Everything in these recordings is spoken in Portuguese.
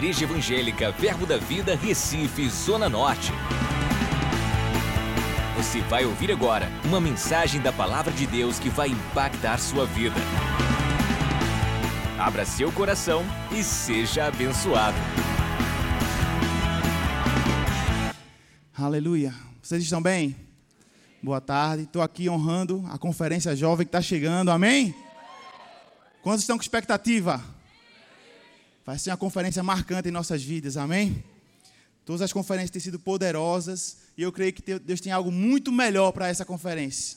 Igreja Evangélica Verbo da Vida, Recife, Zona Norte. Você vai ouvir agora uma mensagem da Palavra de Deus que vai impactar sua vida. Abra seu coração e seja abençoado. Aleluia. Vocês estão bem? Boa tarde. Estou aqui honrando a conferência jovem que está chegando. Amém? Quantos estão com expectativa? Vai ser uma conferência marcante em nossas vidas. Amém? Todas as conferências têm sido poderosas e eu creio que Deus tem algo muito melhor para essa conferência.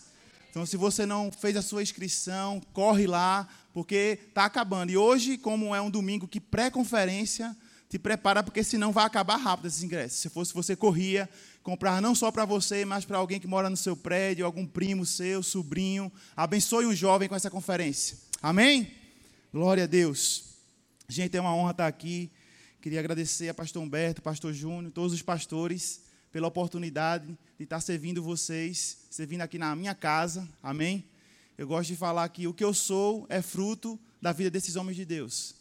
Então, se você não fez a sua inscrição, corre lá, porque está acabando. E hoje, como é um domingo que pré-conferência, te prepara, porque senão vai acabar rápido esses ingressos. Se fosse você corria, comprar não só para você, mas para alguém que mora no seu prédio, algum primo seu, sobrinho. Abençoe um jovem com essa conferência. Amém? Glória a Deus. Gente, é uma honra estar aqui. Queria agradecer a pastor Humberto, pastor Júnior, todos os pastores, pela oportunidade de estar servindo vocês, servindo aqui na minha casa. Amém? Eu gosto de falar que o que eu sou é fruto da vida desses homens de Deus.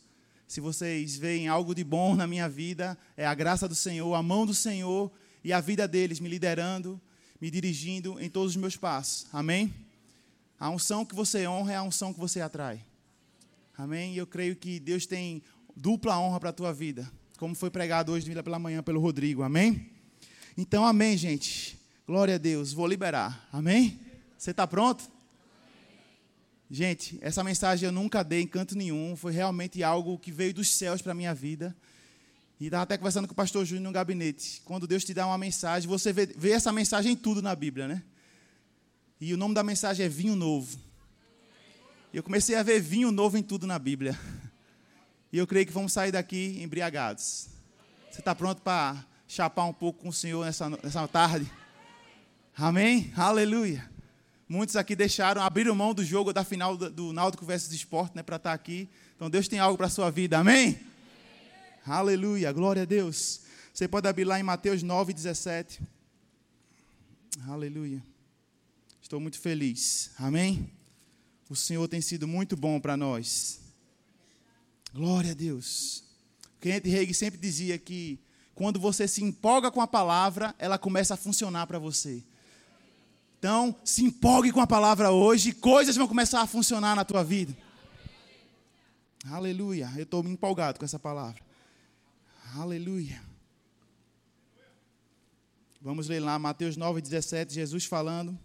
Se vocês veem algo de bom na minha vida, é a graça do Senhor, a mão do Senhor e a vida deles me liderando, me dirigindo em todos os meus passos. Amém? A unção que você honra é a unção que você atrai. Amém? E eu creio que Deus tem dupla honra para a tua vida, como foi pregado hoje pela manhã pelo Rodrigo. Amém? Então, amém, gente. Glória a Deus. Vou liberar. Amém? Você está pronto? Gente, essa mensagem eu nunca dei em canto nenhum. Foi realmente algo que veio dos céus para a minha vida. E estava até conversando com o pastor Júnior no gabinete. Quando Deus te dá uma mensagem, você vê, vê essa mensagem em tudo na Bíblia, né? E o nome da mensagem é Vinho Novo. E eu comecei a ver vinho novo em tudo na Bíblia. E eu creio que vamos sair daqui embriagados. Você está pronto para chapar um pouco com o Senhor nessa, nessa tarde? Amém? Aleluia. Muitos aqui deixaram, abriram mão do jogo da final do, do Náutico versus Esporte, né, para estar aqui. Então Deus tem algo para a sua vida. Amém? Aleluia. Glória a Deus. Você pode abrir lá em Mateus 9, 17. Aleluia. Estou muito feliz. Amém? O Senhor tem sido muito bom para nós. Glória a Deus. O Kenneth Reig sempre dizia que quando você se empolga com a palavra, ela começa a funcionar para você. Então, se empolgue com a palavra hoje, coisas vão começar a funcionar na tua vida. Aleluia. Eu estou me empolgado com essa palavra. Aleluia. Vamos ler lá Mateus 9, 17, Jesus falando.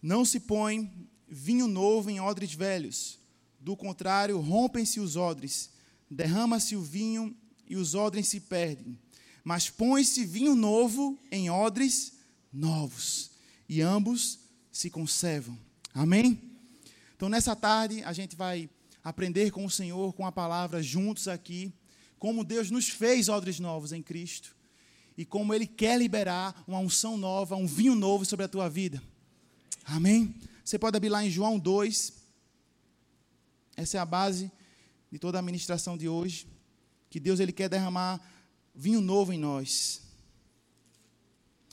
Não se põe vinho novo em odres velhos. Do contrário, rompem-se os odres, derrama-se o vinho e os odres se perdem. Mas põe-se vinho novo em odres novos, e ambos se conservam. Amém? Então, nessa tarde, a gente vai aprender com o Senhor, com a palavra, juntos aqui, como Deus nos fez odres novos em Cristo e como Ele quer liberar uma unção nova, um vinho novo sobre a tua vida. Amém? Você pode abrir lá em João 2. Essa é a base de toda a ministração de hoje. Que Deus ele quer derramar vinho novo em nós.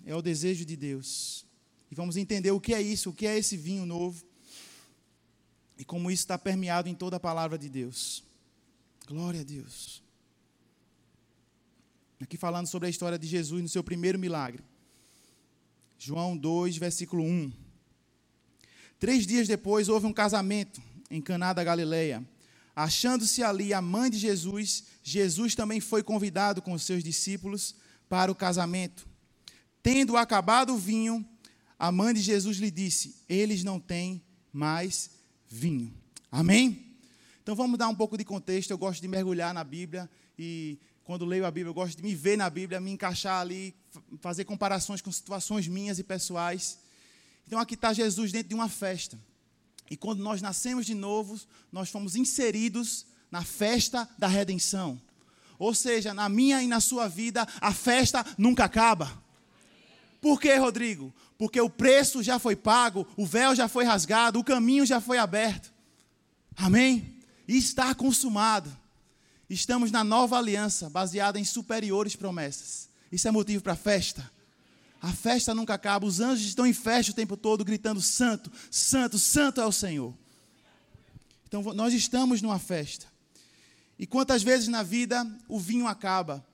É o desejo de Deus. E vamos entender o que é isso, o que é esse vinho novo. E como isso está permeado em toda a palavra de Deus. Glória a Deus. Aqui falando sobre a história de Jesus no seu primeiro milagre. João 2, versículo 1. Três dias depois houve um casamento em Caná da Galileia. Achando-se ali a mãe de Jesus, Jesus também foi convidado com os seus discípulos para o casamento. Tendo acabado o vinho, a mãe de Jesus lhe disse: Eles não têm mais vinho. Amém? Então vamos dar um pouco de contexto. Eu gosto de mergulhar na Bíblia e quando leio a Bíblia, eu gosto de me ver na Bíblia, me encaixar ali, fazer comparações com situações minhas e pessoais. Então aqui está Jesus dentro de uma festa. E quando nós nascemos de novo, nós fomos inseridos na festa da redenção. Ou seja, na minha e na sua vida, a festa nunca acaba. Por quê, Rodrigo? Porque o preço já foi pago, o véu já foi rasgado, o caminho já foi aberto. Amém? E está consumado. Estamos na nova aliança, baseada em superiores promessas. Isso é motivo para festa. A festa nunca acaba. Os anjos estão em festa o tempo todo, gritando: Santo, Santo, Santo é o Senhor. Então nós estamos numa festa. E quantas vezes na vida o vinho acaba?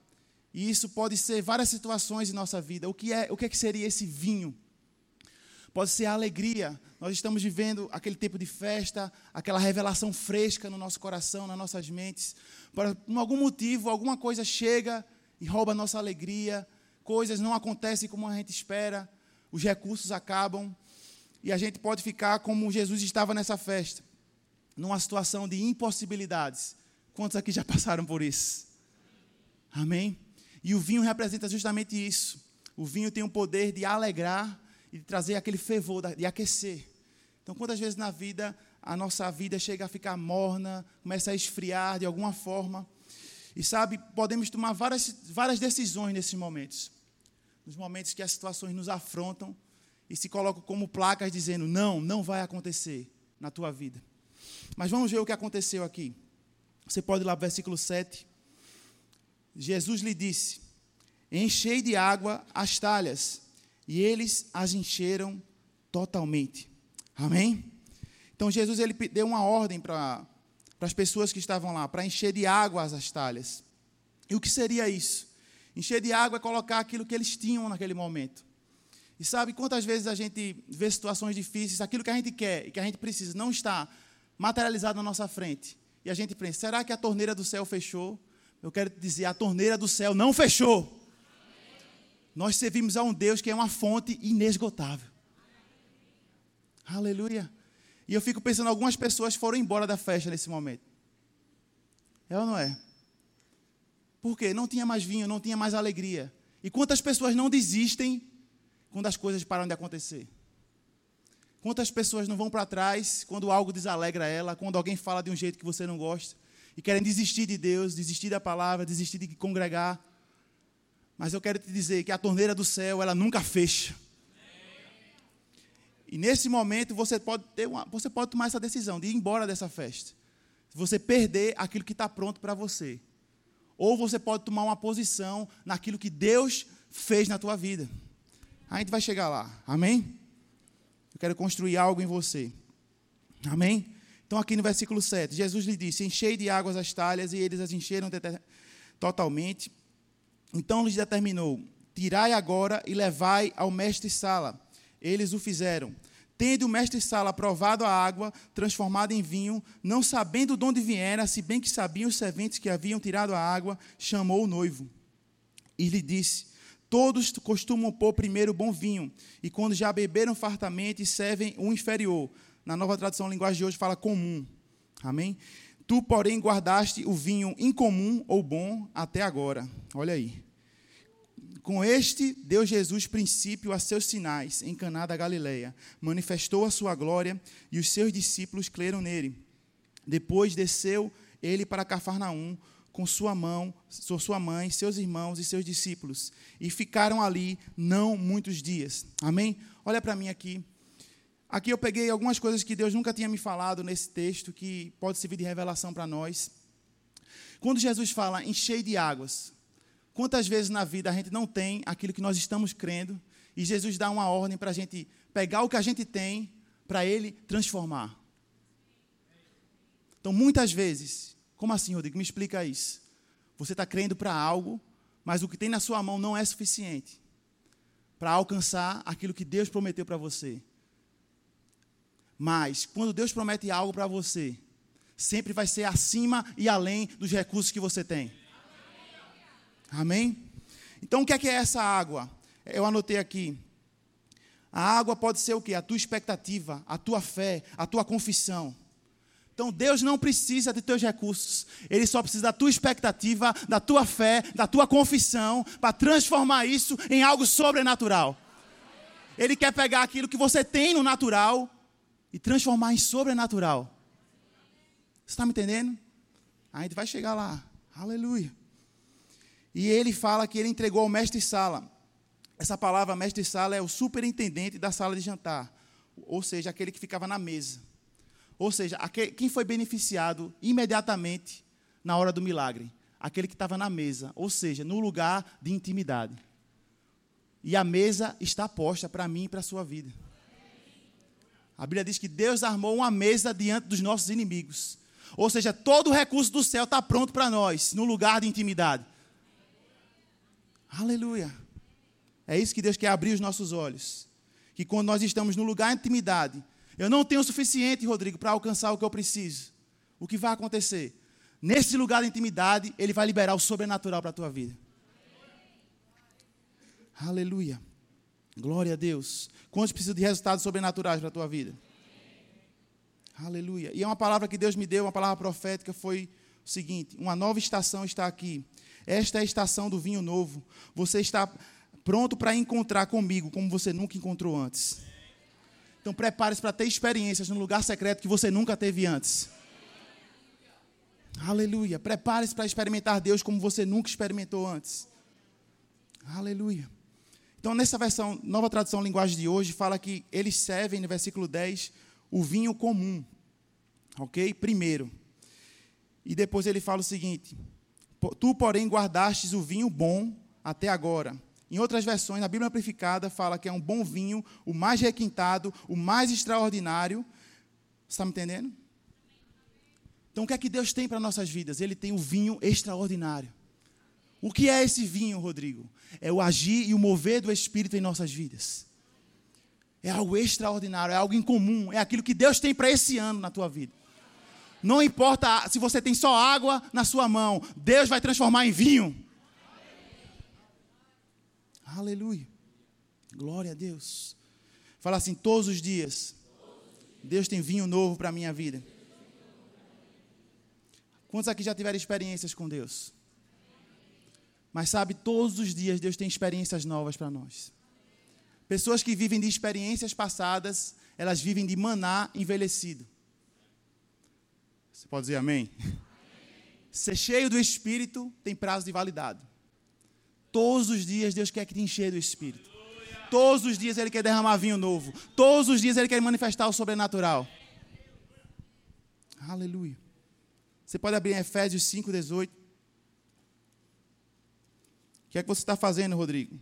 E isso pode ser várias situações em nossa vida. O que é, o que, é que seria esse vinho? Pode ser a alegria. Nós estamos vivendo aquele tempo de festa, aquela revelação fresca no nosso coração, nas nossas mentes. Por, algum motivo, alguma coisa chega e rouba a nossa alegria. Coisas não acontecem como a gente espera. Os recursos acabam. E a gente pode ficar como Jesus estava nessa festa, numa situação de impossibilidades. Quantos aqui já passaram por isso? Amém? E o vinho representa justamente isso. O vinho tem o poder de alegrar e de trazer aquele fervor, de aquecer. Então, quantas vezes na vida a nossa vida chega a ficar morna, começa a esfriar de alguma forma. E sabe, podemos tomar várias, várias decisões nesses momentos. Nos momentos que as situações nos afrontam e se colocam como placas dizendo: não, não vai acontecer na tua vida. Mas vamos ver o que aconteceu aqui. Você pode ir lá para versículo 7. Jesus lhe disse: Enchei de água as talhas, e eles as encheram totalmente. Amém? Então Jesus ele deu uma ordem para as pessoas que estavam lá, para encher de água as talhas. E o que seria isso? Encher de água é colocar aquilo que eles tinham naquele momento. E sabe quantas vezes a gente vê situações difíceis, aquilo que a gente quer e que a gente precisa não está materializado na nossa frente. E a gente pensa, será que a torneira do céu fechou? Eu quero te dizer, a torneira do céu não fechou. Nós servimos a um Deus que é uma fonte inesgotável. Aleluia. E eu fico pensando, algumas pessoas foram embora da festa nesse momento. É ou não é? Por quê? Não tinha mais vinho, não tinha mais alegria. E quantas pessoas não desistem quando as coisas param de acontecer? Quantas pessoas não vão para trás quando algo desalegra ela, quando alguém fala de um jeito que você não gosta, e querem desistir de Deus, desistir da palavra, desistir de congregar? Mas eu quero te dizer que a torneira do céu, ela nunca fecha. E nesse momento você pode ter uma, você pode tomar essa decisão de ir embora dessa festa. Você perder aquilo que está pronto para você. Ou você pode tomar uma posição naquilo que Deus fez na tua vida. A gente vai chegar lá. Amém? Eu quero construir algo em você. Amém? Então, aqui no versículo 7, Jesus lhe disse: Enchei de águas as talhas, e eles as encheram totalmente. Então lhes determinou: Tirai agora e levai ao mestre-sala. Eles o fizeram. Tendo o mestre-sala provado a água, transformada em vinho, não sabendo de onde viera, se bem que sabiam os serventes que haviam tirado a água, chamou o noivo. E lhe disse: Todos costumam pôr primeiro bom vinho, e quando já beberam fartamente, servem o inferior. Na nova tradução, linguagem de hoje fala comum. Amém? Tu, porém, guardaste o vinho incomum ou bom até agora. Olha aí. Com este deu Jesus princípio a seus sinais em Caná da Galileia. Manifestou a sua glória e os seus discípulos creram nele. Depois desceu ele para Cafarnaum com sua mão, sua mãe, seus irmãos e seus discípulos, e ficaram ali não muitos dias. Amém? Olha para mim aqui. Aqui eu peguei algumas coisas que Deus nunca tinha me falado nesse texto, que pode servir de revelação para nós. Quando Jesus fala enchei de águas, quantas vezes na vida a gente não tem aquilo que nós estamos crendo, e Jesus dá uma ordem para a gente pegar o que a gente tem, para Ele transformar. Então, muitas vezes, como assim, Rodrigo? Me explica isso. Você está crendo para algo, mas o que tem na sua mão não é suficiente para alcançar aquilo que Deus prometeu para você. Mas, quando Deus promete algo para você, sempre vai ser acima e além dos recursos que você tem. Amém? Então, o que é, que é essa água? Eu anotei aqui. A água pode ser o que? A tua expectativa, a tua fé, a tua confissão. Então Deus não precisa de teus recursos, Ele só precisa da tua expectativa, da tua fé, da tua confissão, para transformar isso em algo sobrenatural. Ele quer pegar aquilo que você tem no natural e transformar em sobrenatural. Você está me entendendo? A gente vai chegar lá. Aleluia. E ele fala que ele entregou ao mestre-sala. Essa palavra mestre-sala é o superintendente da sala de jantar. Ou seja, aquele que ficava na mesa. Ou seja, aquele, quem foi beneficiado imediatamente na hora do milagre? Aquele que estava na mesa. Ou seja, no lugar de intimidade. E a mesa está posta para mim e para a sua vida. A Bíblia diz que Deus armou uma mesa diante dos nossos inimigos. Ou seja, todo o recurso do céu está pronto para nós, no lugar de intimidade. Aleluia. É isso que Deus quer abrir os nossos olhos. Que quando nós estamos no lugar de intimidade, eu não tenho o suficiente, Rodrigo, para alcançar o que eu preciso. O que vai acontecer? Nesse lugar de intimidade, Ele vai liberar o sobrenatural para a tua vida. Aleluia. Glória a Deus. Quantos precisam de resultados sobrenaturais para a tua vida? Aleluia. E é uma palavra que Deus me deu, uma palavra profética, foi o seguinte: uma nova estação está aqui. Esta é a estação do vinho novo. Você está pronto para encontrar comigo como você nunca encontrou antes. Então prepare-se para ter experiências no lugar secreto que você nunca teve antes. Aleluia. Prepare-se para experimentar Deus como você nunca experimentou antes. Aleluia. Então, nessa versão, nova tradução linguagem de hoje, fala que eles servem, no versículo 10, o vinho comum. Ok? Primeiro. E depois ele fala o seguinte: Tu, porém, guardastes o vinho bom até agora. Em outras versões, na Bíblia Amplificada, fala que é um bom vinho, o mais requintado, o mais extraordinário. Você está me entendendo? Então, o que é que Deus tem para nossas vidas? Ele tem o vinho extraordinário. O que é esse vinho, Rodrigo? É o agir e o mover do Espírito em nossas vidas. É algo extraordinário, é algo incomum, é aquilo que Deus tem para esse ano na tua vida. Não importa se você tem só água na sua mão, Deus vai transformar em vinho. Aleluia. Glória a Deus. Fala assim, todos os dias, Deus tem vinho novo para a minha vida. Quantos aqui já tiveram experiências com Deus? Mas sabe, todos os dias Deus tem experiências novas para nós. Pessoas que vivem de experiências passadas, elas vivem de maná envelhecido. Você pode dizer amém? amém? Ser cheio do Espírito tem prazo de validade. Todos os dias Deus quer que te encher do Espírito. Todos os dias Ele quer derramar vinho novo. Todos os dias Ele quer manifestar o sobrenatural. Aleluia. Você pode abrir em Efésios 5,18. O que é que você está fazendo, Rodrigo?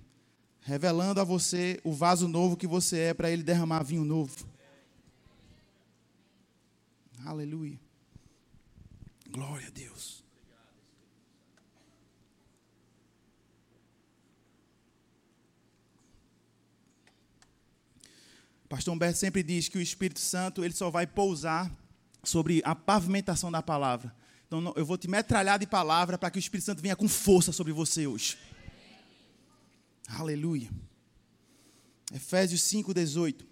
Revelando a você o vaso novo que você é para ele derramar vinho novo. Aleluia. Glória a Deus. Pastor Humberto sempre diz que o Espírito Santo ele só vai pousar sobre a pavimentação da palavra. Então eu vou te metralhar de palavra para que o Espírito Santo venha com força sobre você hoje. Aleluia. Efésios 5,18.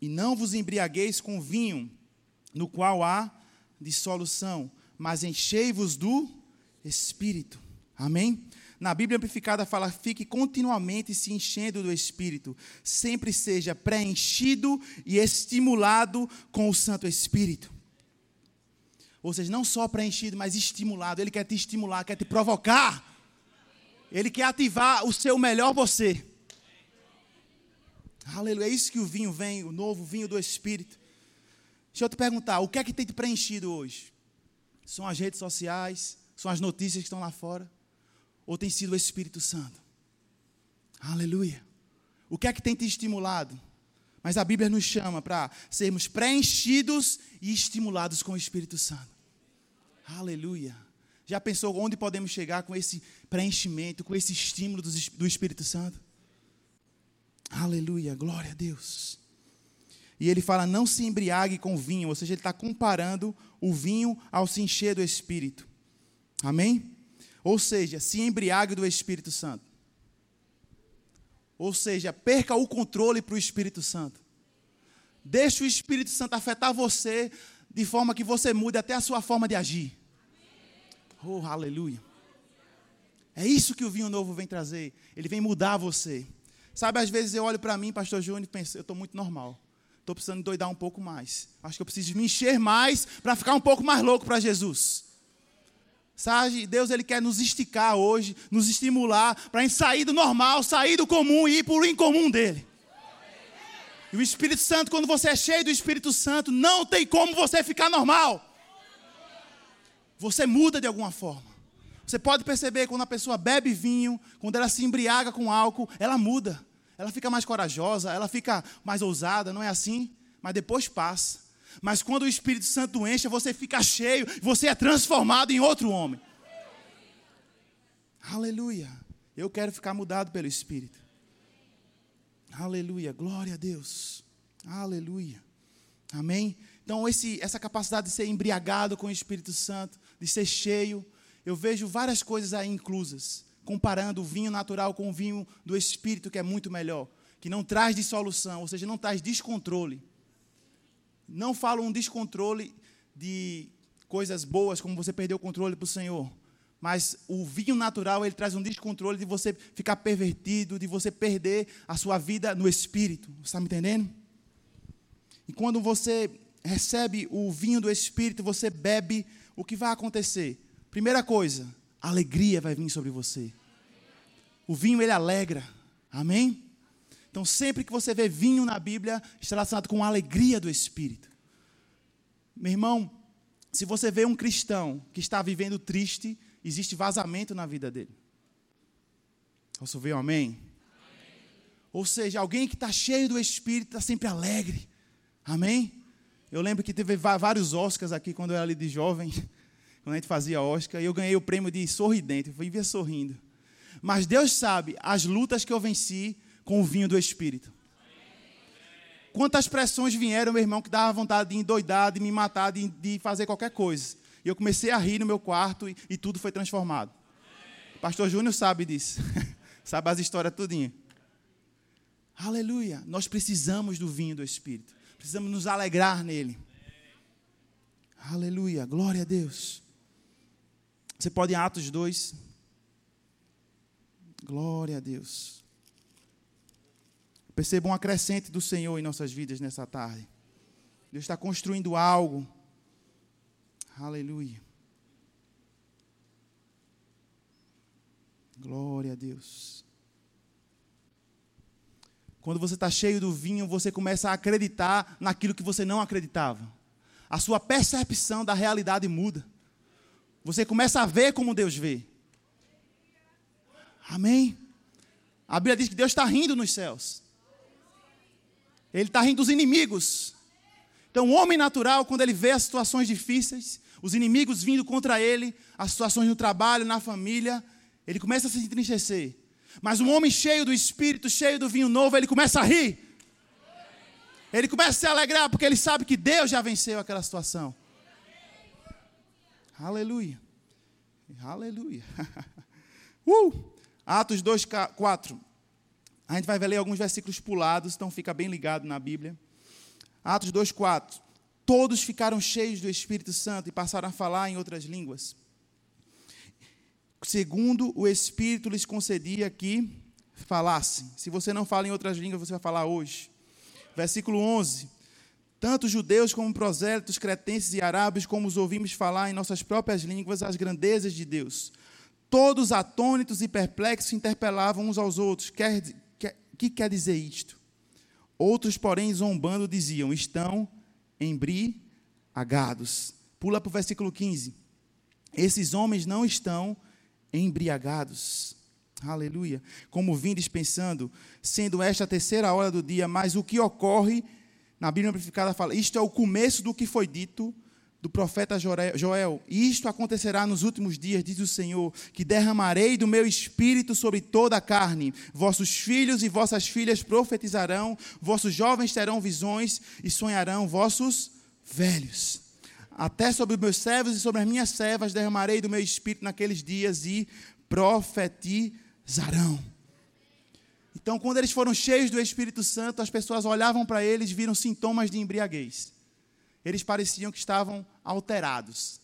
E não vos embriagueis com vinho, no qual há dissolução, mas enchei-vos do Espírito. Amém? Na Bíblia Amplificada fala: fique continuamente se enchendo do Espírito, sempre seja preenchido e estimulado com o Santo Espírito. Ou seja, não só preenchido, mas estimulado. Ele quer te estimular, quer te provocar. Ele quer ativar o seu melhor você. Aleluia. É isso que o vinho vem, o novo vinho do Espírito. Deixa eu te perguntar, o que é que tem te preenchido hoje? São as redes sociais? São as notícias que estão lá fora? Ou tem sido o Espírito Santo? Aleluia. O que é que tem te estimulado? Mas a Bíblia nos chama para sermos preenchidos e estimulados com o Espírito Santo. Aleluia. Já pensou onde podemos chegar com esse preenchimento, com esse estímulo do Espírito Santo? Aleluia, glória a Deus. E ele fala: não se embriague com vinho, ou seja, ele está comparando o vinho ao se encher do Espírito. Amém? Ou seja, se embriague do Espírito Santo. Ou seja, perca o controle para o Espírito Santo. Deixe o Espírito Santo afetar você de forma que você mude até a sua forma de agir. Oh, aleluia. É isso que o vinho novo vem trazer. Ele vem mudar você. Sabe, às vezes eu olho para mim, pastor Júnior, e penso, eu estou muito normal. Estou precisando doidar um pouco mais. Acho que eu preciso me encher mais para ficar um pouco mais louco para Jesus. Sabe, Deus ele quer nos esticar hoje, nos estimular para sair do normal, sair do comum e ir para o incomum dele. E o Espírito Santo, quando você é cheio do Espírito Santo, não tem como você ficar normal. Você muda de alguma forma. Você pode perceber quando a pessoa bebe vinho, quando ela se embriaga com álcool, ela muda. Ela fica mais corajosa, ela fica mais ousada, não é assim? mas depois passa. Mas quando o Espírito Santo enche, você fica cheio, você é transformado em outro homem. Aleluia. Eu quero ficar mudado pelo Espírito. Aleluia. Glória a Deus. Aleluia. Amém? Então, esse, essa capacidade de ser embriagado com o Espírito Santo, de ser cheio, eu vejo várias coisas aí inclusas, comparando o vinho natural com o vinho do Espírito, que é muito melhor, que não traz dissolução, ou seja, não traz descontrole. Não falo um descontrole de coisas boas, como você perder o controle para o Senhor. Mas o vinho natural, ele traz um descontrole de você ficar pervertido, de você perder a sua vida no espírito. Você está me entendendo? E quando você recebe o vinho do espírito, você bebe, o que vai acontecer? Primeira coisa, alegria vai vir sobre você. O vinho, ele alegra. Amém? Então, sempre que você vê vinho na Bíblia, está relacionado com a alegria do Espírito. Meu irmão, se você vê um cristão que está vivendo triste, existe vazamento na vida dele. Posso ver um amém? amém? Ou seja, alguém que está cheio do Espírito está sempre alegre. Amém? Eu lembro que teve vários Oscars aqui quando eu era ali de jovem, quando a gente fazia Oscar, e eu ganhei o prêmio de sorridente, eu vivia sorrindo. Mas Deus sabe as lutas que eu venci com o vinho do Espírito. Quantas pressões vieram, meu irmão, que dava vontade de endoidar, de me matar, de, de fazer qualquer coisa. E eu comecei a rir no meu quarto e, e tudo foi transformado. O pastor Júnior sabe disso. sabe as histórias tudinho. Aleluia. Nós precisamos do vinho do Espírito. Precisamos nos alegrar nele. Aleluia. Glória a Deus. Você pode em Atos 2. Glória a Deus. Percebam um acrescente do Senhor em nossas vidas nessa tarde. Deus está construindo algo. Aleluia. Glória a Deus. Quando você está cheio do vinho, você começa a acreditar naquilo que você não acreditava. A sua percepção da realidade muda. Você começa a ver como Deus vê. Amém? A Bíblia diz que Deus está rindo nos céus. Ele está rindo dos inimigos. Então, o homem natural, quando ele vê as situações difíceis, os inimigos vindo contra ele, as situações no trabalho, na família, ele começa a se entristecer. Mas um homem cheio do espírito, cheio do vinho novo, ele começa a rir. Ele começa a se alegrar porque ele sabe que Deus já venceu aquela situação. Aleluia. Aleluia. uh! Atos 2, 4. A gente vai ler alguns versículos pulados, então fica bem ligado na Bíblia. Atos 2,4. Todos ficaram cheios do Espírito Santo e passaram a falar em outras línguas. Segundo o Espírito lhes concedia que falassem. Se você não fala em outras línguas, você vai falar hoje. Versículo 11. Tanto judeus como prosélitos, cretenses e árabes, como os ouvimos falar em nossas próprias línguas as grandezas de Deus. Todos atônitos e perplexos interpelavam uns aos outros, quer que quer dizer isto? Outros, porém, zombando, diziam: estão embriagados. Pula para o versículo 15. Esses homens não estão embriagados. Aleluia. Como vim dispensando, sendo esta a terceira hora do dia, mas o que ocorre, na Bíblia Amplificada fala, isto é o começo do que foi dito do profeta Joel: Isto acontecerá nos últimos dias, diz o Senhor, que derramarei do meu espírito sobre toda a carne. Vossos filhos e vossas filhas profetizarão, vossos jovens terão visões e sonharão vossos velhos. Até sobre meus servos e sobre as minhas servas derramarei do meu espírito naqueles dias e profetizarão. Então, quando eles foram cheios do Espírito Santo, as pessoas olhavam para eles e viram sintomas de embriaguez eles pareciam que estavam alterados.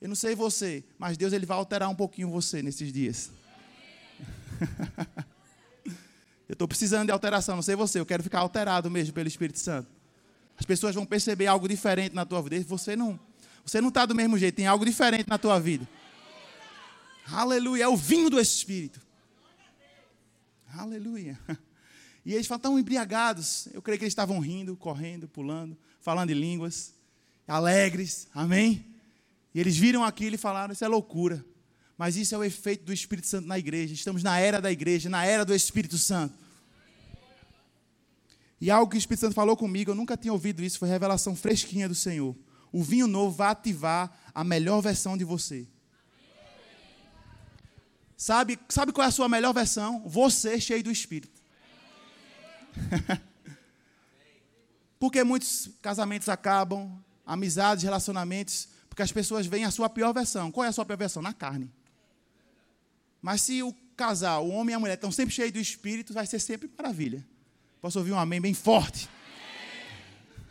Eu não sei você, mas Deus ele vai alterar um pouquinho você nesses dias. eu estou precisando de alteração, não sei você, eu quero ficar alterado mesmo pelo Espírito Santo. As pessoas vão perceber algo diferente na tua vida. Você não, você não está do mesmo jeito, tem algo diferente na tua vida. Aleluia, é o vinho do Espírito. Aleluia. E eles falam, estão embriagados. Eu creio que eles estavam rindo, correndo, pulando falando em línguas, alegres, amém? E eles viram aquilo e falaram: Isso é loucura. Mas isso é o efeito do Espírito Santo na igreja. Estamos na era da igreja, na era do Espírito Santo. E algo que o Espírito Santo falou comigo, eu nunca tinha ouvido isso, foi revelação fresquinha do Senhor. O vinho novo vai ativar a melhor versão de você. Sabe, sabe qual é a sua melhor versão? Você cheio do Espírito. Porque muitos casamentos acabam, amizades, relacionamentos, porque as pessoas veem a sua pior versão. Qual é a sua pior versão? Na carne. Mas se o casal, o homem e a mulher, estão sempre cheios do Espírito, vai ser sempre maravilha. Posso ouvir um amém bem forte?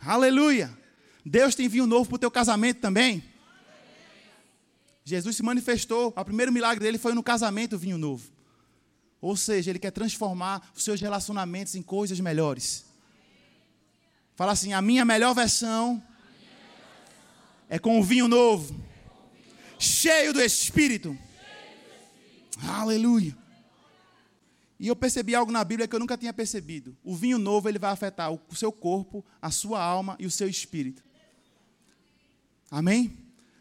Amém. Aleluia! Deus tem vinho novo para o teu casamento também. Jesus se manifestou, o primeiro milagre dele foi no casamento, vinho novo. Ou seja, ele quer transformar os seus relacionamentos em coisas melhores. Fala assim: a minha melhor versão é com o vinho novo, cheio do Espírito. Aleluia. E eu percebi algo na Bíblia que eu nunca tinha percebido. O vinho novo ele vai afetar o seu corpo, a sua alma e o seu espírito. Amém?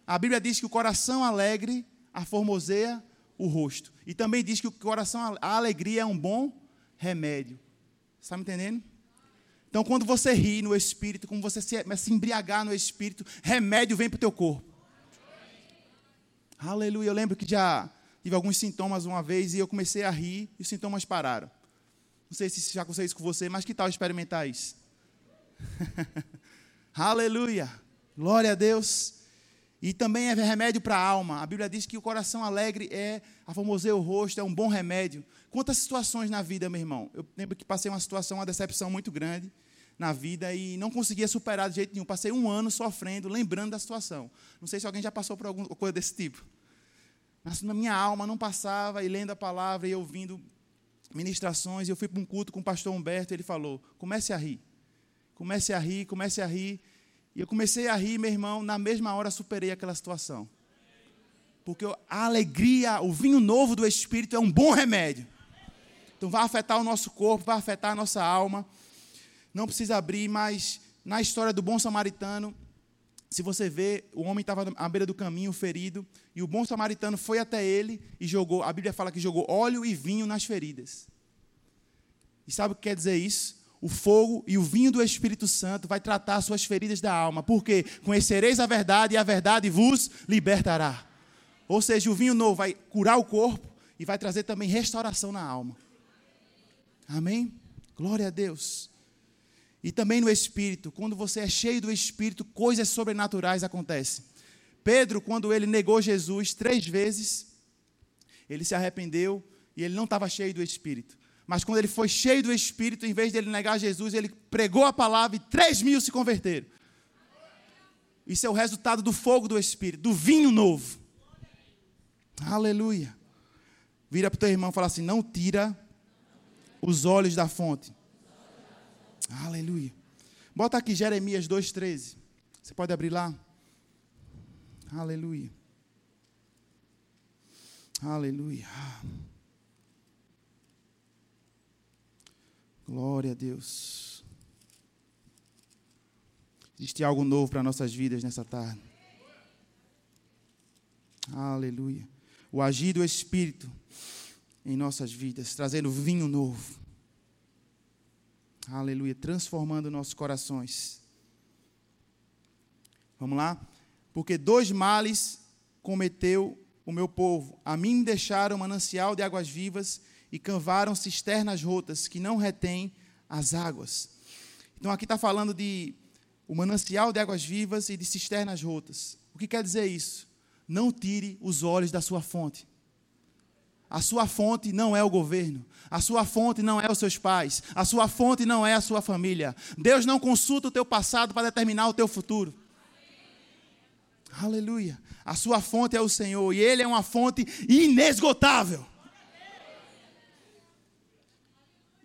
A Bíblia diz que o coração alegre aformoseia o rosto. E também diz que o coração, a alegria é um bom remédio. Está me entendendo? Então, quando você ri no espírito, quando você se, se embriagar no espírito, remédio vem para o teu corpo. Aleluia. Eu lembro que já tive alguns sintomas uma vez e eu comecei a rir e os sintomas pararam. Não sei se já aconteceu isso com você, mas que tal experimentar isso? Aleluia. Glória a Deus. E também é remédio para a alma. A Bíblia diz que o coração alegre é a formoseia o rosto, é um bom remédio. Quantas situações na vida, meu irmão? Eu lembro que passei uma situação, uma decepção muito grande na vida e não conseguia superar de jeito nenhum. Passei um ano sofrendo, lembrando da situação. Não sei se alguém já passou por alguma coisa desse tipo. Mas na minha alma não passava, e lendo a palavra e ouvindo ministrações. Eu fui para um culto com o pastor Humberto e ele falou: comece a rir. Comece a rir, comece a rir. E eu comecei a rir, meu irmão, na mesma hora superei aquela situação. Porque a alegria, o vinho novo do Espírito é um bom remédio. Então vai afetar o nosso corpo, vai afetar a nossa alma. Não precisa abrir, mas na história do bom samaritano, se você vê, o homem estava à beira do caminho, ferido, e o bom samaritano foi até ele e jogou, a Bíblia fala que jogou óleo e vinho nas feridas. E sabe o que quer dizer isso? O fogo e o vinho do Espírito Santo vai tratar as suas feridas da alma, porque conhecereis a verdade e a verdade vos libertará. Ou seja, o vinho novo vai curar o corpo e vai trazer também restauração na alma. Amém? Glória a Deus. E também no Espírito, quando você é cheio do Espírito, coisas sobrenaturais acontecem. Pedro, quando ele negou Jesus três vezes, ele se arrependeu e ele não estava cheio do Espírito. Mas quando ele foi cheio do Espírito, em vez de ele negar Jesus, ele pregou a palavra e três mil se converteram. Isso é o resultado do fogo do Espírito, do vinho novo. Aleluia. Vira para o teu irmão e fala assim: não tira os olhos da fonte. Aleluia. Bota aqui Jeremias 2,13. Você pode abrir lá? Aleluia. Aleluia. Glória a Deus. Existe algo novo para nossas vidas nessa tarde. Aleluia. O agir do Espírito em nossas vidas, trazendo vinho novo. Aleluia. Transformando nossos corações. Vamos lá? Porque dois males cometeu o meu povo. A mim deixaram manancial de águas vivas e cavaram cisternas rotas que não retêm as águas. Então aqui está falando de o manancial de águas vivas e de cisternas rotas. O que quer dizer isso? Não tire os olhos da sua fonte. A sua fonte não é o governo. A sua fonte não é os seus pais. A sua fonte não é a sua família. Deus não consulta o teu passado para determinar o teu futuro. Aleluia. A sua fonte é o Senhor e Ele é uma fonte inesgotável.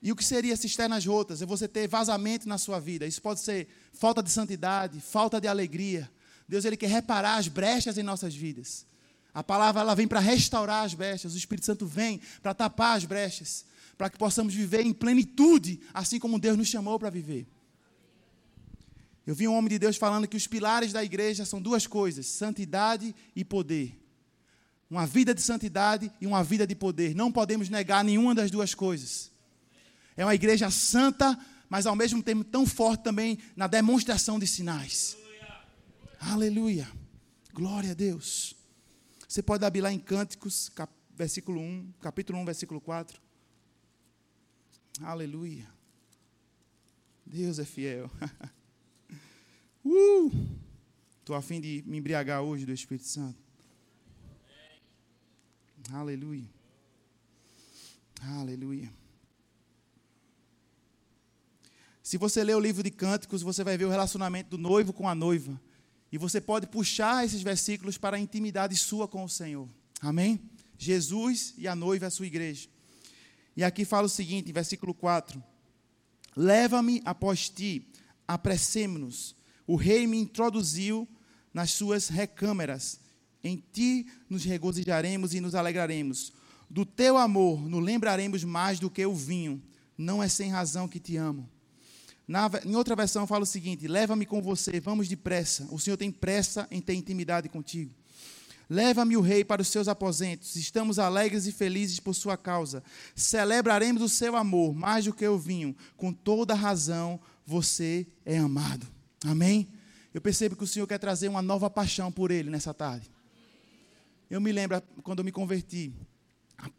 E o que seria cisternas rotas? É você ter vazamento na sua vida. Isso pode ser falta de santidade, falta de alegria. Deus ele quer reparar as brechas em nossas vidas. A palavra ela vem para restaurar as brechas. O Espírito Santo vem para tapar as brechas, para que possamos viver em plenitude, assim como Deus nos chamou para viver. Eu vi um homem de Deus falando que os pilares da igreja são duas coisas: santidade e poder. Uma vida de santidade e uma vida de poder. Não podemos negar nenhuma das duas coisas. É uma igreja santa, mas ao mesmo tempo tão forte também na demonstração de sinais. Aleluia. Glória a Deus. Você pode abrir lá em Cânticos, cap, versículo 1, capítulo 1, versículo 4. Aleluia. Deus é fiel. uh! Estou a fim de me embriagar hoje do Espírito Santo. Aleluia. Aleluia. Se você ler o livro de Cânticos, você vai ver o relacionamento do noivo com a noiva. E você pode puxar esses versículos para a intimidade sua com o Senhor. Amém? Jesus e a noiva, a sua igreja. E aqui fala o seguinte, versículo 4: Leva-me após ti, apressemo-nos. O rei me introduziu nas suas recâmeras. Em ti nos regozijaremos e nos alegraremos. Do teu amor nos lembraremos mais do que o vinho. Não é sem razão que te amo. Na, em outra versão fala o seguinte: Leva-me com você, vamos depressa. O Senhor tem pressa em ter intimidade contigo. Leva-me o rei para os seus aposentos. Estamos alegres e felizes por sua causa. Celebraremos o seu amor mais do que o vinho. Com toda razão, você é amado. Amém? Eu percebo que o Senhor quer trazer uma nova paixão por ele nessa tarde. Eu me lembro quando eu me converti,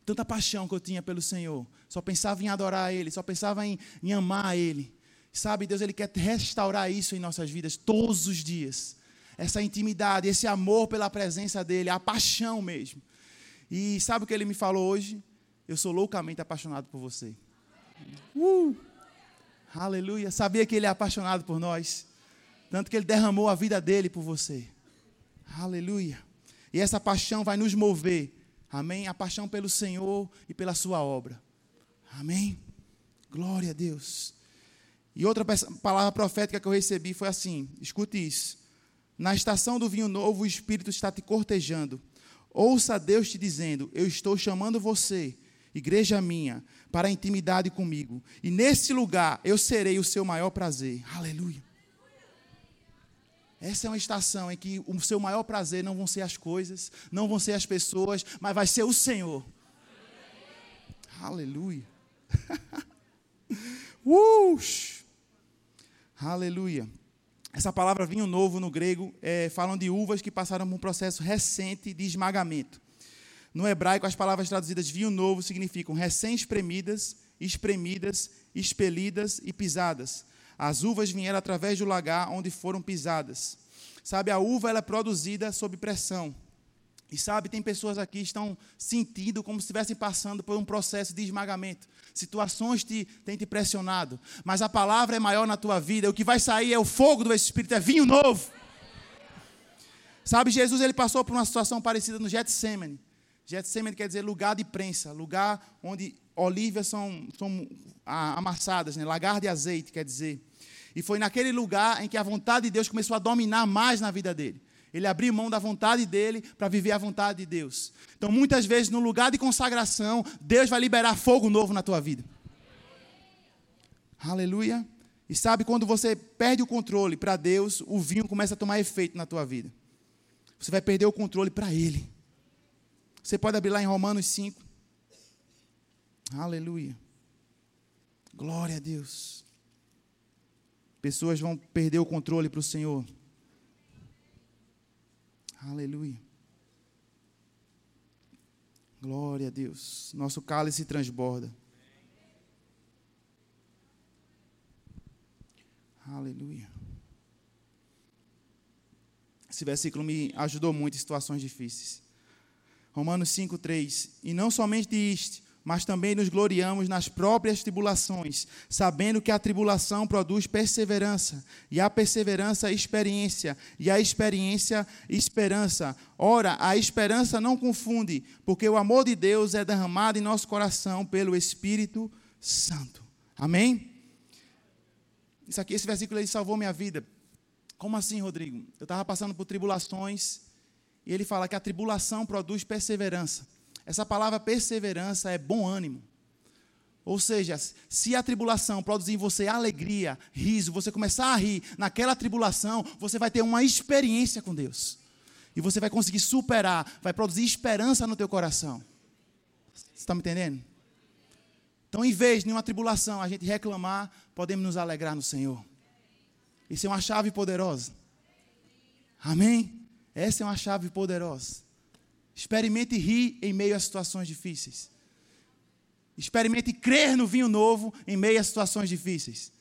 tanta paixão que eu tinha pelo Senhor. Só pensava em adorar Ele, só pensava em, em amar Ele. Sabe, Deus ele quer restaurar isso em nossas vidas todos os dias. Essa intimidade, esse amor pela presença dele, a paixão mesmo. E sabe o que ele me falou hoje? Eu sou loucamente apaixonado por você. Uh! Aleluia. Sabia que ele é apaixonado por nós. Tanto que ele derramou a vida dele por você. Aleluia. E essa paixão vai nos mover. Amém? A paixão pelo Senhor e pela sua obra. Amém? Glória a Deus. E outra palavra profética que eu recebi foi assim: escute isso. Na estação do vinho novo, o Espírito está te cortejando. Ouça Deus te dizendo: Eu estou chamando você, igreja minha, para a intimidade comigo. E nesse lugar eu serei o seu maior prazer. Aleluia. Essa é uma estação em que o seu maior prazer não vão ser as coisas, não vão ser as pessoas, mas vai ser o Senhor. Aleluia. uh! Aleluia. Essa palavra vinho novo no grego é, falam de uvas que passaram por um processo recente de esmagamento. No hebraico, as palavras traduzidas vinho novo significam recém-espremidas, espremidas, expelidas e pisadas. As uvas vieram através do lagar onde foram pisadas. Sabe, a uva ela é produzida sob pressão. E sabe, tem pessoas aqui que estão sentindo como se estivessem passando por um processo de esmagamento. Situações te, têm te pressionado. Mas a palavra é maior na tua vida. O que vai sair é o fogo do Espírito, é vinho novo. Sabe, Jesus ele passou por uma situação parecida no Getsemane. Getsemane quer dizer lugar de prensa, lugar onde olivas são, são amassadas, né? lagar de azeite, quer dizer. E foi naquele lugar em que a vontade de Deus começou a dominar mais na vida dele. Ele abriu mão da vontade dele para viver a vontade de Deus. Então, muitas vezes, no lugar de consagração, Deus vai liberar fogo novo na tua vida. Aleluia. E sabe, quando você perde o controle para Deus, o vinho começa a tomar efeito na tua vida. Você vai perder o controle para Ele. Você pode abrir lá em Romanos 5. Aleluia. Glória a Deus. Pessoas vão perder o controle para o Senhor. Aleluia. Glória a Deus. Nosso cálice transborda. Aleluia. Esse versículo me ajudou muito em situações difíceis. Romanos 5,3. E não somente isto, mas também nos gloriamos nas próprias tribulações, sabendo que a tribulação produz perseverança, e a perseverança, experiência, e a experiência, esperança. Ora, a esperança não confunde, porque o amor de Deus é derramado em nosso coração pelo Espírito Santo. Amém? Isso aqui, esse versículo ele salvou minha vida. Como assim, Rodrigo? Eu estava passando por tribulações, e ele fala que a tribulação produz perseverança. Essa palavra perseverança é bom ânimo. Ou seja, se a tribulação produzir em você alegria, riso, você começar a rir naquela tribulação, você vai ter uma experiência com Deus. E você vai conseguir superar, vai produzir esperança no teu coração. Você está me entendendo? Então, em vez de nenhuma tribulação, a gente reclamar, podemos nos alegrar no Senhor. Isso é uma chave poderosa. Amém? Essa é uma chave poderosa. Experimente rir em meio a situações difíceis. Experimente crer no vinho novo em meio a situações difíceis.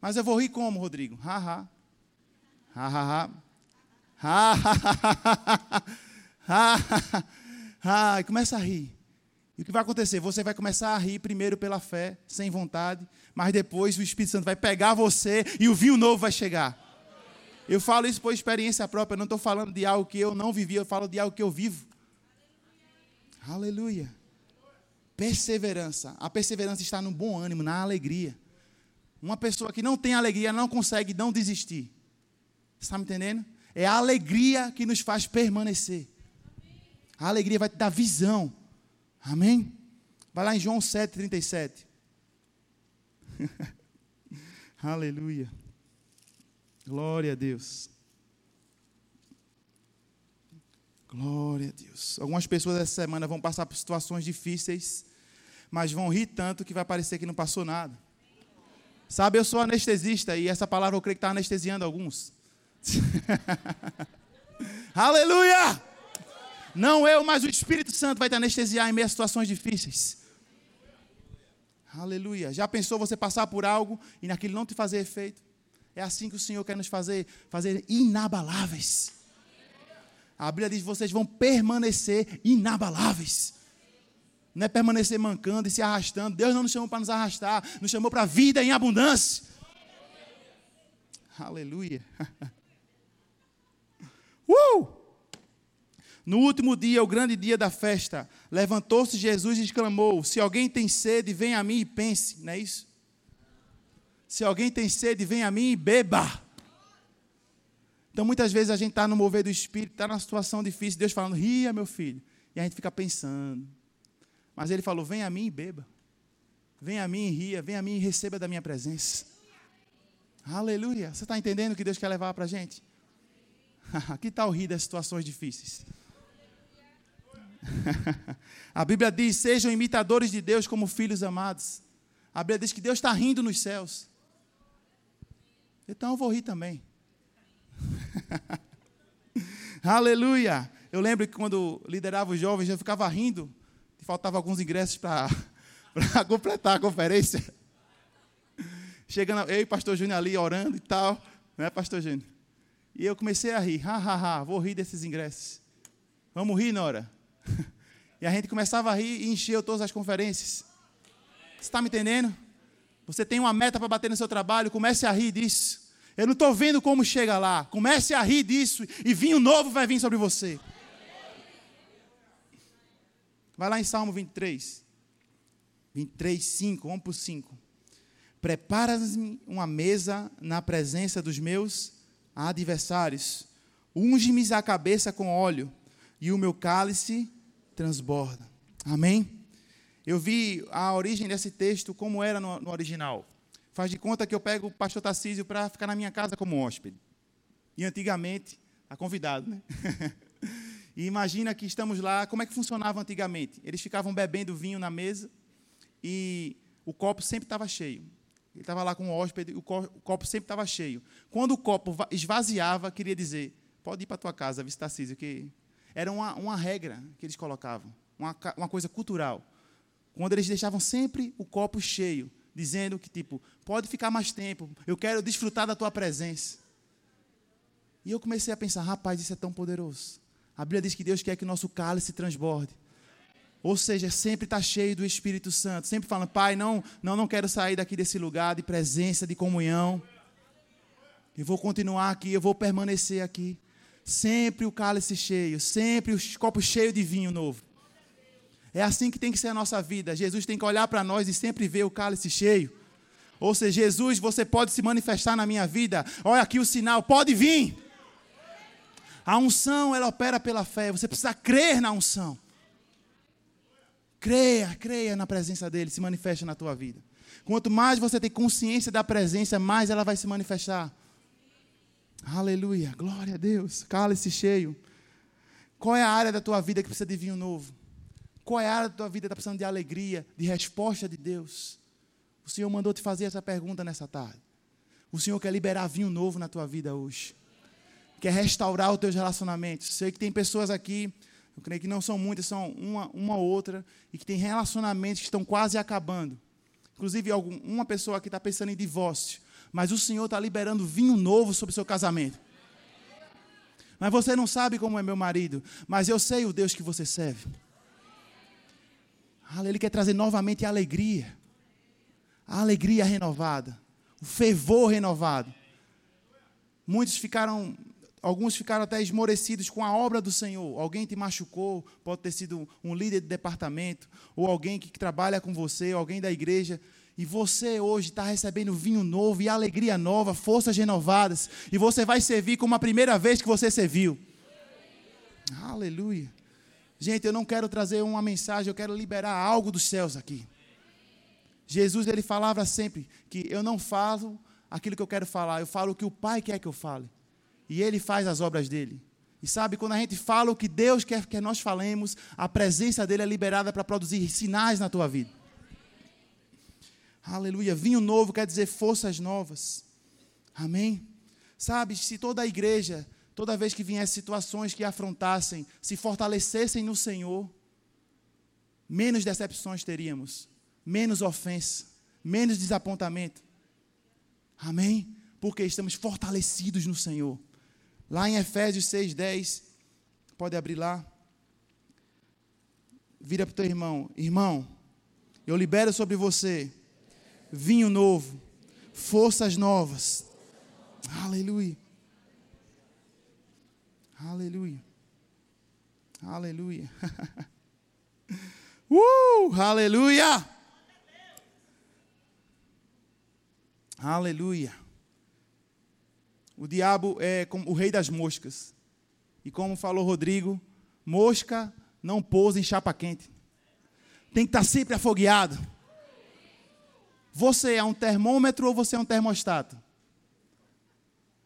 Mas eu vou rir como, Rodrigo? Ha, ha. Ha, ha, ha. Ha, ha, ha, ha. ha. E começa a rir. E o que vai acontecer? Você vai começar a rir primeiro pela fé, sem vontade, mas depois o Espírito Santo vai pegar você e o vinho novo vai chegar. Eu falo isso por experiência própria, não estou falando de algo que eu não vivi, eu falo de algo que eu vivo. Aleluia. Perseverança. A perseverança está no bom ânimo, na alegria. Uma pessoa que não tem alegria não consegue não desistir. Está me entendendo? É a alegria que nos faz permanecer. A alegria vai te dar visão. Amém? Vai lá em João 7, 37. Aleluia. Glória a Deus. Glória a Deus. Algumas pessoas essa semana vão passar por situações difíceis, mas vão rir tanto que vai parecer que não passou nada. Sabe, eu sou anestesista e essa palavra eu creio que está anestesiando alguns. Aleluia! Não eu, mas o Espírito Santo vai te anestesiar em meio a situações difíceis. Aleluia. Já pensou você passar por algo e naquilo não te fazer efeito? É assim que o Senhor quer nos fazer, fazer inabaláveis. A Bíblia diz vocês vão permanecer inabaláveis. Não é permanecer mancando e se arrastando. Deus não nos chamou para nos arrastar, nos chamou para a vida em abundância. Aleluia. Uh! No último dia, o grande dia da festa, levantou-se Jesus e exclamou: Se alguém tem sede, venha a mim e pense. Não é isso? Se alguém tem sede, venha a mim e beba. Então, muitas vezes a gente está no mover do Espírito, está numa situação difícil, Deus falando, ria, meu filho. E a gente fica pensando. Mas Ele falou, venha a mim e beba. Venha a mim e ria, venha a mim e receba da minha presença. Aleluia. Você está entendendo o que Deus quer levar para a gente? que tal rir das situações difíceis? a Bíblia diz: sejam imitadores de Deus como filhos amados. A Bíblia diz que Deus está rindo nos céus. Então eu vou rir também. Aleluia! Eu lembro que quando liderava os jovens, eu ficava rindo, faltava alguns ingressos para completar a conferência. Chegando, eu e o pastor Júnior ali orando e tal, né, pastor Júnior? E eu comecei a rir, ha, ha, ha, vou rir desses ingressos. Vamos rir, Nora? E a gente começava a rir e encheu todas as conferências. Você está me entendendo? Você tem uma meta para bater no seu trabalho, comece a rir disso. Eu não estou vendo como chega lá. Comece a rir disso e vinho novo vai vir sobre você. Vai lá em Salmo 23. 23, 5. Vamos para o 5. Prepara-me uma mesa na presença dos meus adversários. Unge-me a cabeça com óleo e o meu cálice transborda. Amém? Eu vi a origem desse texto como era no, no original. Faz de conta que eu pego o pastor Tarcísio para ficar na minha casa como hóspede. E antigamente, a convidado, né? e imagina que estamos lá, como é que funcionava antigamente? Eles ficavam bebendo vinho na mesa e o copo sempre estava cheio. Ele estava lá com o hóspede, o copo sempre estava cheio. Quando o copo esvaziava, queria dizer, pode ir para tua casa, vice Tarcísio, que era uma, uma regra que eles colocavam, uma, uma coisa cultural. Quando eles deixavam sempre o copo cheio, dizendo que, tipo, pode ficar mais tempo, eu quero desfrutar da tua presença. E eu comecei a pensar, rapaz, isso é tão poderoso. A Bíblia diz que Deus quer que o nosso cálice transborde. Ou seja, sempre está cheio do Espírito Santo, sempre falando, Pai, não, não, não quero sair daqui desse lugar de presença, de comunhão. Eu vou continuar aqui, eu vou permanecer aqui. Sempre o cálice cheio, sempre os copos cheios de vinho novo. É assim que tem que ser a nossa vida. Jesus tem que olhar para nós e sempre ver o cálice cheio. Ou seja, Jesus, você pode se manifestar na minha vida. Olha aqui o sinal, pode vir. A unção, ela opera pela fé. Você precisa crer na unção. Creia, creia na presença dele, se manifesta na tua vida. Quanto mais você tem consciência da presença, mais ela vai se manifestar. Aleluia, glória a Deus. Cálice cheio. Qual é a área da tua vida que precisa de vinho novo? Qual é a área da tua vida que está precisando de alegria, de resposta de Deus? O Senhor mandou te fazer essa pergunta nessa tarde. O Senhor quer liberar vinho novo na tua vida hoje. Quer restaurar os teus relacionamentos. Sei que tem pessoas aqui, eu creio que não são muitas, são uma, uma outra, e que tem relacionamentos que estão quase acabando. Inclusive, algum, uma pessoa aqui está pensando em divórcio. Mas o Senhor está liberando vinho novo sobre o seu casamento. Mas você não sabe como é meu marido. Mas eu sei o Deus que você serve. Ele quer trazer novamente a alegria. A alegria renovada. O fervor renovado. Muitos ficaram, alguns ficaram até esmorecidos com a obra do Senhor. Alguém te machucou, pode ter sido um líder de departamento, ou alguém que trabalha com você, ou alguém da igreja. E você hoje está recebendo vinho novo e alegria nova, forças renovadas. E você vai servir como a primeira vez que você serviu. Aleluia. Gente, eu não quero trazer uma mensagem, eu quero liberar algo dos céus aqui. Jesus, ele falava sempre que eu não falo aquilo que eu quero falar, eu falo o que o Pai quer que eu fale. E ele faz as obras dele. E sabe, quando a gente fala o que Deus quer que nós falemos, a presença dele é liberada para produzir sinais na tua vida. Aleluia. Vinho novo quer dizer forças novas. Amém? Sabe, se toda a igreja, toda vez que viesse situações que afrontassem, se fortalecessem no Senhor, menos decepções teríamos, menos ofensa, menos desapontamento. Amém? Porque estamos fortalecidos no Senhor. Lá em Efésios 6,10, pode abrir lá. Vira para o teu irmão, irmão, eu libero sobre você vinho novo, forças novas. Aleluia. Aleluia. Aleluia. uh, aleluia. Aleluia. O diabo é como o rei das moscas. E como falou Rodrigo, mosca não pousa em chapa quente. Tem que estar sempre afogueado. Você é um termômetro ou você é um termostato?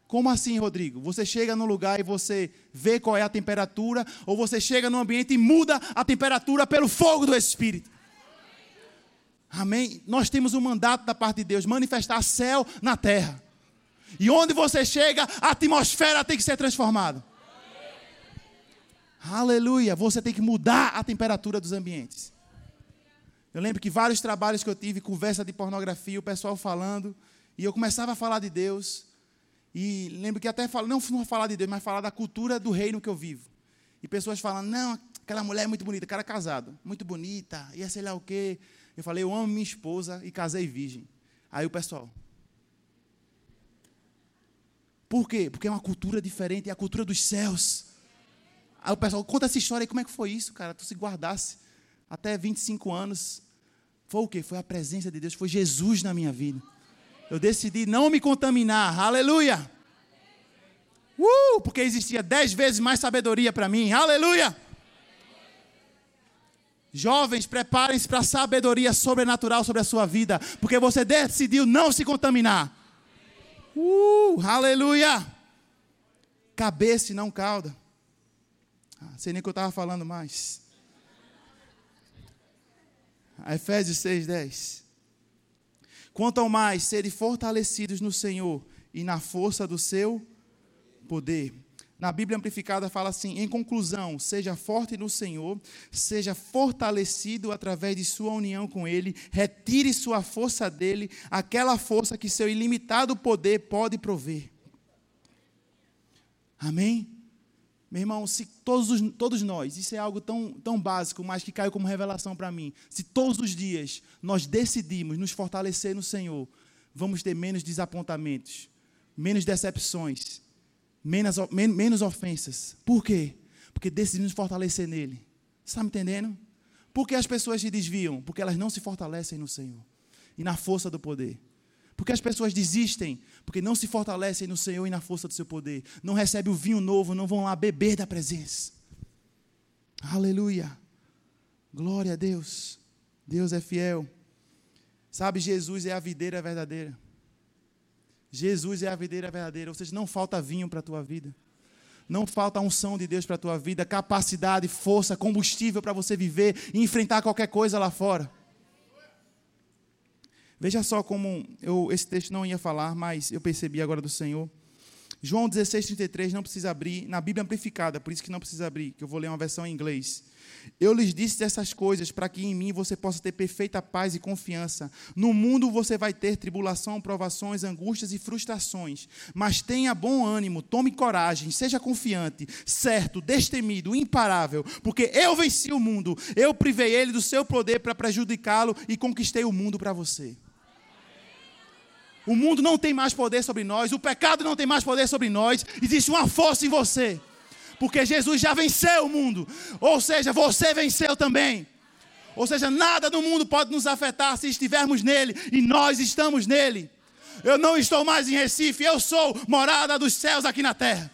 Como assim, Rodrigo? Você chega no lugar e você vê qual é a temperatura, ou você chega no ambiente e muda a temperatura pelo fogo do Espírito? Amém? Nós temos um mandato da parte de Deus, manifestar céu na terra. E onde você chega, a atmosfera tem que ser transformada. Aleluia! Você tem que mudar a temperatura dos ambientes. Eu lembro que vários trabalhos que eu tive, conversa de pornografia, o pessoal falando, e eu começava a falar de Deus. E lembro que até falo, não, não falar de Deus, mas falar da cultura do reino que eu vivo. E pessoas falando, não, aquela mulher é muito bonita, cara casado, muito bonita, ia sei lá o quê. Eu falei, eu amo minha esposa e casei virgem. Aí o pessoal. Por quê? Porque é uma cultura diferente, é a cultura dos céus. Aí o pessoal, conta essa história aí, como é que foi isso, cara? Tu se guardasse até 25 anos, foi o quê? Foi a presença de Deus, foi Jesus na minha vida. Eu decidi não me contaminar, aleluia. Uh, porque existia dez vezes mais sabedoria para mim, aleluia. Jovens, preparem-se para a sabedoria sobrenatural sobre a sua vida, porque você decidiu não se contaminar. Uh, aleluia. Cabeça e não cauda. Ah, sei nem o que eu estava falando mais. Efésios 6,10. Quanto ao mais serem fortalecidos no Senhor e na força do seu poder. Na Bíblia Amplificada fala assim: em conclusão, seja forte no Senhor, seja fortalecido através de sua união com Ele, retire sua força dele, aquela força que seu ilimitado poder pode prover. Amém? Meu irmão, se todos, os, todos nós, isso é algo tão, tão básico, mas que caiu como revelação para mim. Se todos os dias nós decidimos nos fortalecer no Senhor, vamos ter menos desapontamentos, menos decepções, menos, menos ofensas. Por quê? Porque decidimos nos fortalecer nele. Você está me entendendo? Por que as pessoas se desviam? Porque elas não se fortalecem no Senhor e na força do poder. Porque as pessoas desistem, porque não se fortalecem no Senhor e na força do seu poder. Não recebem o vinho novo, não vão lá beber da presença. Aleluia. Glória a Deus. Deus é fiel. Sabe, Jesus é a videira verdadeira. Jesus é a videira verdadeira. Ou seja, não falta vinho para a tua vida. Não falta unção de Deus para a tua vida, capacidade, força, combustível para você viver e enfrentar qualquer coisa lá fora. Veja só como eu, esse texto não ia falar, mas eu percebi agora do Senhor. João 16, 33, não precisa abrir, na Bíblia amplificada, por isso que não precisa abrir, que eu vou ler uma versão em inglês. Eu lhes disse essas coisas para que em mim você possa ter perfeita paz e confiança. No mundo você vai ter tribulação, provações, angústias e frustrações. Mas tenha bom ânimo, tome coragem, seja confiante, certo, destemido, imparável, porque eu venci o mundo, eu privei ele do seu poder para prejudicá-lo e conquistei o mundo para você. O mundo não tem mais poder sobre nós, o pecado não tem mais poder sobre nós, existe uma força em você porque Jesus já venceu o mundo. Ou seja, você venceu também. Ou seja, nada no mundo pode nos afetar se estivermos nele e nós estamos nele. Eu não estou mais em Recife, eu sou morada dos céus aqui na terra.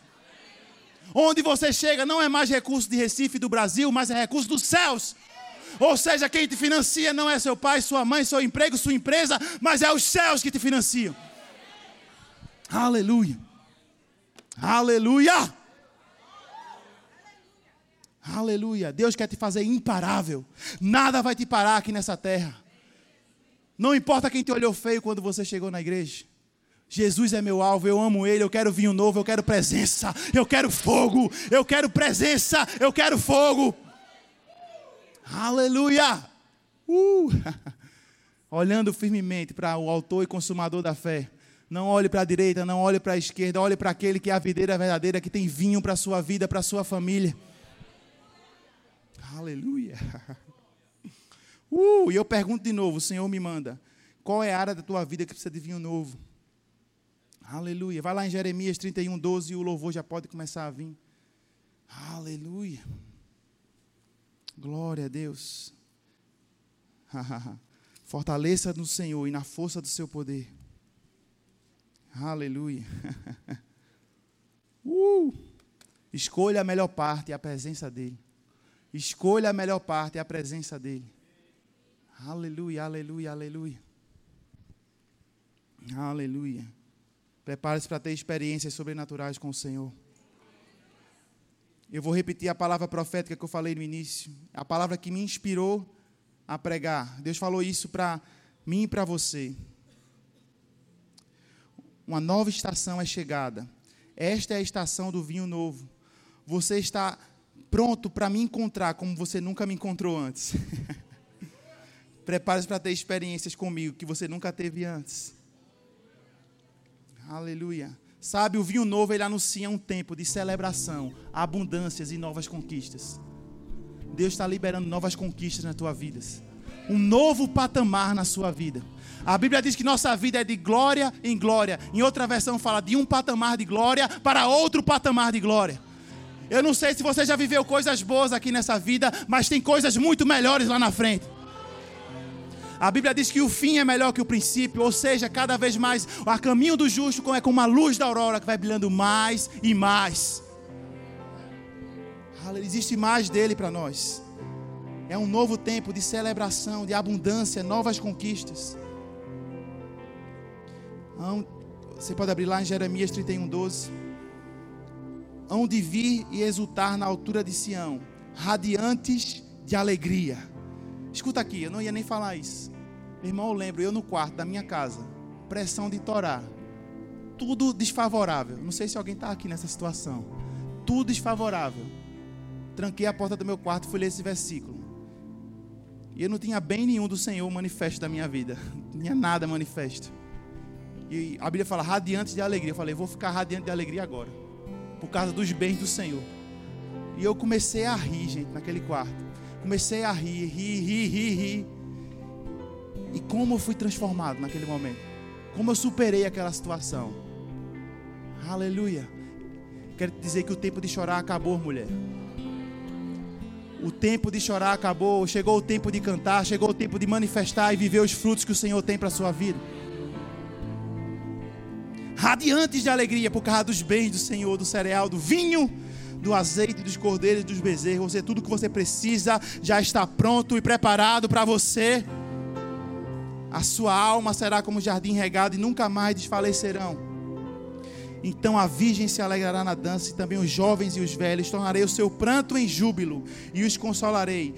Onde você chega não é mais recurso de Recife do Brasil, mas é recurso dos céus. Ou seja, quem te financia não é seu pai, sua mãe, seu emprego, sua empresa, mas é os céus que te financiam. Aleluia. Aleluia. Aleluia. Deus quer te fazer imparável. Nada vai te parar aqui nessa terra. Não importa quem te olhou feio quando você chegou na igreja. Jesus é meu alvo, eu amo Ele, eu quero vinho novo, eu quero presença, eu quero fogo, eu quero presença, eu quero fogo. Aleluia! Uh! Olhando firmemente para o autor e consumador da fé. Não olhe para a direita, não olhe para a esquerda, olhe para aquele que é a videira verdadeira, que tem vinho para a sua vida, para a sua família. Aleluia. Uh, e eu pergunto de novo, o Senhor me manda, qual é a área da tua vida que precisa de vinho novo? Aleluia. Vai lá em Jeremias 31, 12 e o louvor já pode começar a vir. Aleluia. Glória a Deus. Fortaleça no Senhor e na força do seu poder. Aleluia. Uh! Escolha a melhor parte, a presença dEle. Escolha a melhor parte, é a presença dEle. Aleluia, aleluia, aleluia. Aleluia. Prepare-se para ter experiências sobrenaturais com o Senhor. Eu vou repetir a palavra profética que eu falei no início. A palavra que me inspirou a pregar. Deus falou isso para mim e para você. Uma nova estação é chegada. Esta é a estação do vinho novo. Você está pronto para me encontrar como você nunca me encontrou antes. Prepare-se para ter experiências comigo que você nunca teve antes. Aleluia. Sabe, o vinho novo ele anuncia um tempo de celebração, abundâncias e novas conquistas. Deus está liberando novas conquistas na tua vida. Um novo patamar na sua vida. A Bíblia diz que nossa vida é de glória em glória. Em outra versão fala de um patamar de glória para outro patamar de glória. Eu não sei se você já viveu coisas boas aqui nessa vida, mas tem coisas muito melhores lá na frente. A Bíblia diz que o fim é melhor que o princípio, ou seja, cada vez mais o caminho do justo é como uma luz da aurora que vai brilhando mais e mais. Existe mais dele para nós. É um novo tempo de celebração, de abundância, novas conquistas. Você pode abrir lá em Jeremias 31, 12 hão de vir e exultar na altura de Sião, radiantes de alegria. Escuta aqui, eu não ia nem falar isso. Meu irmão, eu lembro, eu no quarto da minha casa, pressão de torar, tudo desfavorável. Não sei se alguém está aqui nessa situação. Tudo desfavorável. Tranquei a porta do meu quarto e fui ler esse versículo. E eu não tinha bem nenhum do Senhor manifesto da minha vida. Não tinha nada manifesto. E a Bíblia fala radiante de alegria. Eu falei, vou ficar radiante de alegria agora por causa dos bens do Senhor. E eu comecei a rir, gente, naquele quarto. Comecei a rir, rir, rir, rir, rir. E como eu fui transformado naquele momento. Como eu superei aquela situação. Aleluia. Quero dizer que o tempo de chorar acabou, mulher. O tempo de chorar acabou. Chegou o tempo de cantar. Chegou o tempo de manifestar e viver os frutos que o Senhor tem para a sua vida radiantes de alegria por causa dos bens do Senhor, do cereal, do vinho, do azeite, dos cordeiros dos bezerros. Você, tudo que você precisa já está pronto e preparado para você. A sua alma será como jardim regado e nunca mais desfalecerão. Então a virgem se alegrará na dança, e também os jovens e os velhos. Tornarei o seu pranto em júbilo e os consolarei.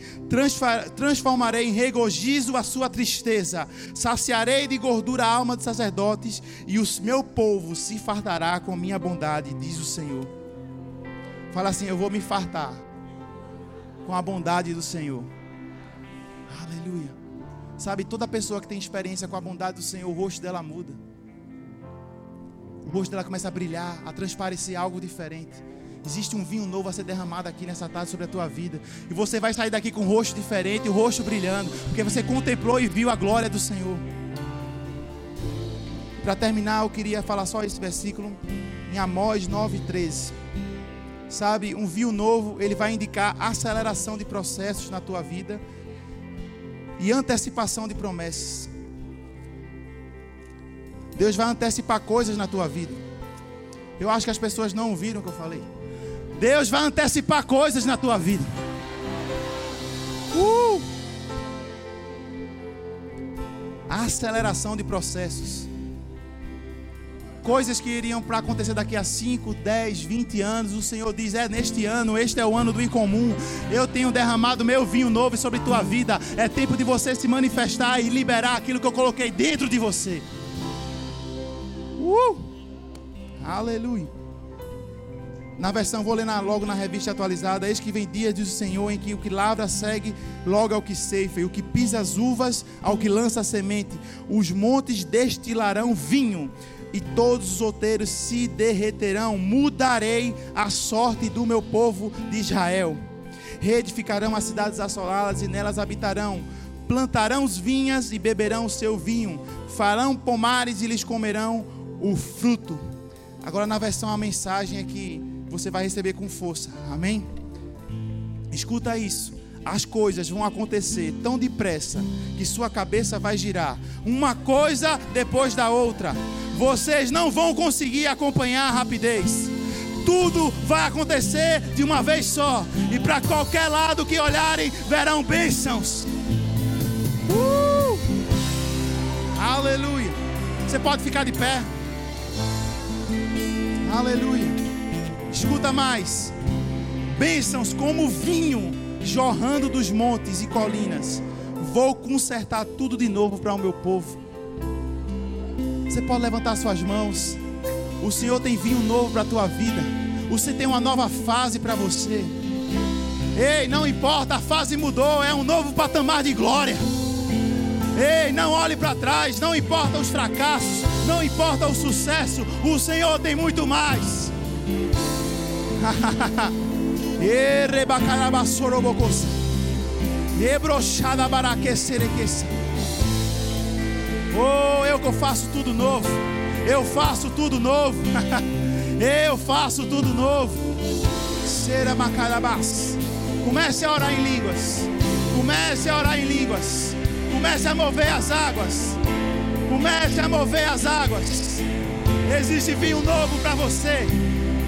Transformarei em regozijo a sua tristeza. Saciarei de gordura a alma dos sacerdotes, e o meu povo se fartará com minha bondade, diz o Senhor. Fala assim: Eu vou me fartar com a bondade do Senhor. Aleluia. Sabe, toda pessoa que tem experiência com a bondade do Senhor, o rosto dela muda o rosto dela começa a brilhar, a transparecer algo diferente. Existe um vinho novo a ser derramado aqui nessa tarde sobre a tua vida. E você vai sair daqui com um rosto diferente, o rosto brilhando, porque você contemplou e viu a glória do Senhor. Para terminar, eu queria falar só esse versículo em Amós 9:13. Sabe, um vinho novo, ele vai indicar aceleração de processos na tua vida e antecipação de promessas. Deus vai antecipar coisas na tua vida. Eu acho que as pessoas não ouviram o que eu falei. Deus vai antecipar coisas na tua vida. Uh! Aceleração de processos. Coisas que iriam para acontecer daqui a 5, 10, 20 anos. O Senhor diz: É neste ano, este é o ano do incomum. Eu tenho derramado meu vinho novo sobre tua vida. É tempo de você se manifestar e liberar aquilo que eu coloquei dentro de você. Uh! Aleluia. Na versão, vou ler na, logo na revista atualizada: Eis que vem dias, diz o Senhor, em que o que lavra segue logo ao que ceifa, e o que pisa as uvas ao que lança a semente. Os montes destilarão vinho, e todos os outeiros se derreterão. Mudarei a sorte do meu povo de Israel. Reedificarão as cidades assoladas, e nelas habitarão. Plantarão os vinhas e beberão o seu vinho. Farão pomares e lhes comerão o fruto. Agora, na versão, a mensagem é que você vai receber com força. Amém? Escuta isso. As coisas vão acontecer tão depressa que sua cabeça vai girar, uma coisa depois da outra. Vocês não vão conseguir acompanhar a rapidez. Tudo vai acontecer de uma vez só, e para qualquer lado que olharem, verão bênçãos. Uh! Aleluia. Você pode ficar de pé. Aleluia. Escuta mais. Bênçãos como vinho jorrando dos montes e colinas. Vou consertar tudo de novo para o meu povo. Você pode levantar suas mãos. O Senhor tem vinho novo para a tua vida. Você tem uma nova fase para você. Ei, não importa, a fase mudou, é um novo patamar de glória. Ei, não olhe para trás, não importa os fracassos, não importa o sucesso, o Senhor tem muito mais. Oh, eu que faço tudo novo. Eu faço tudo novo. eu faço tudo novo. Será macarabás. Comece a orar em línguas. Comece a orar em línguas. Comece a mover as águas. Comece a mover as águas. Existe vinho novo para você.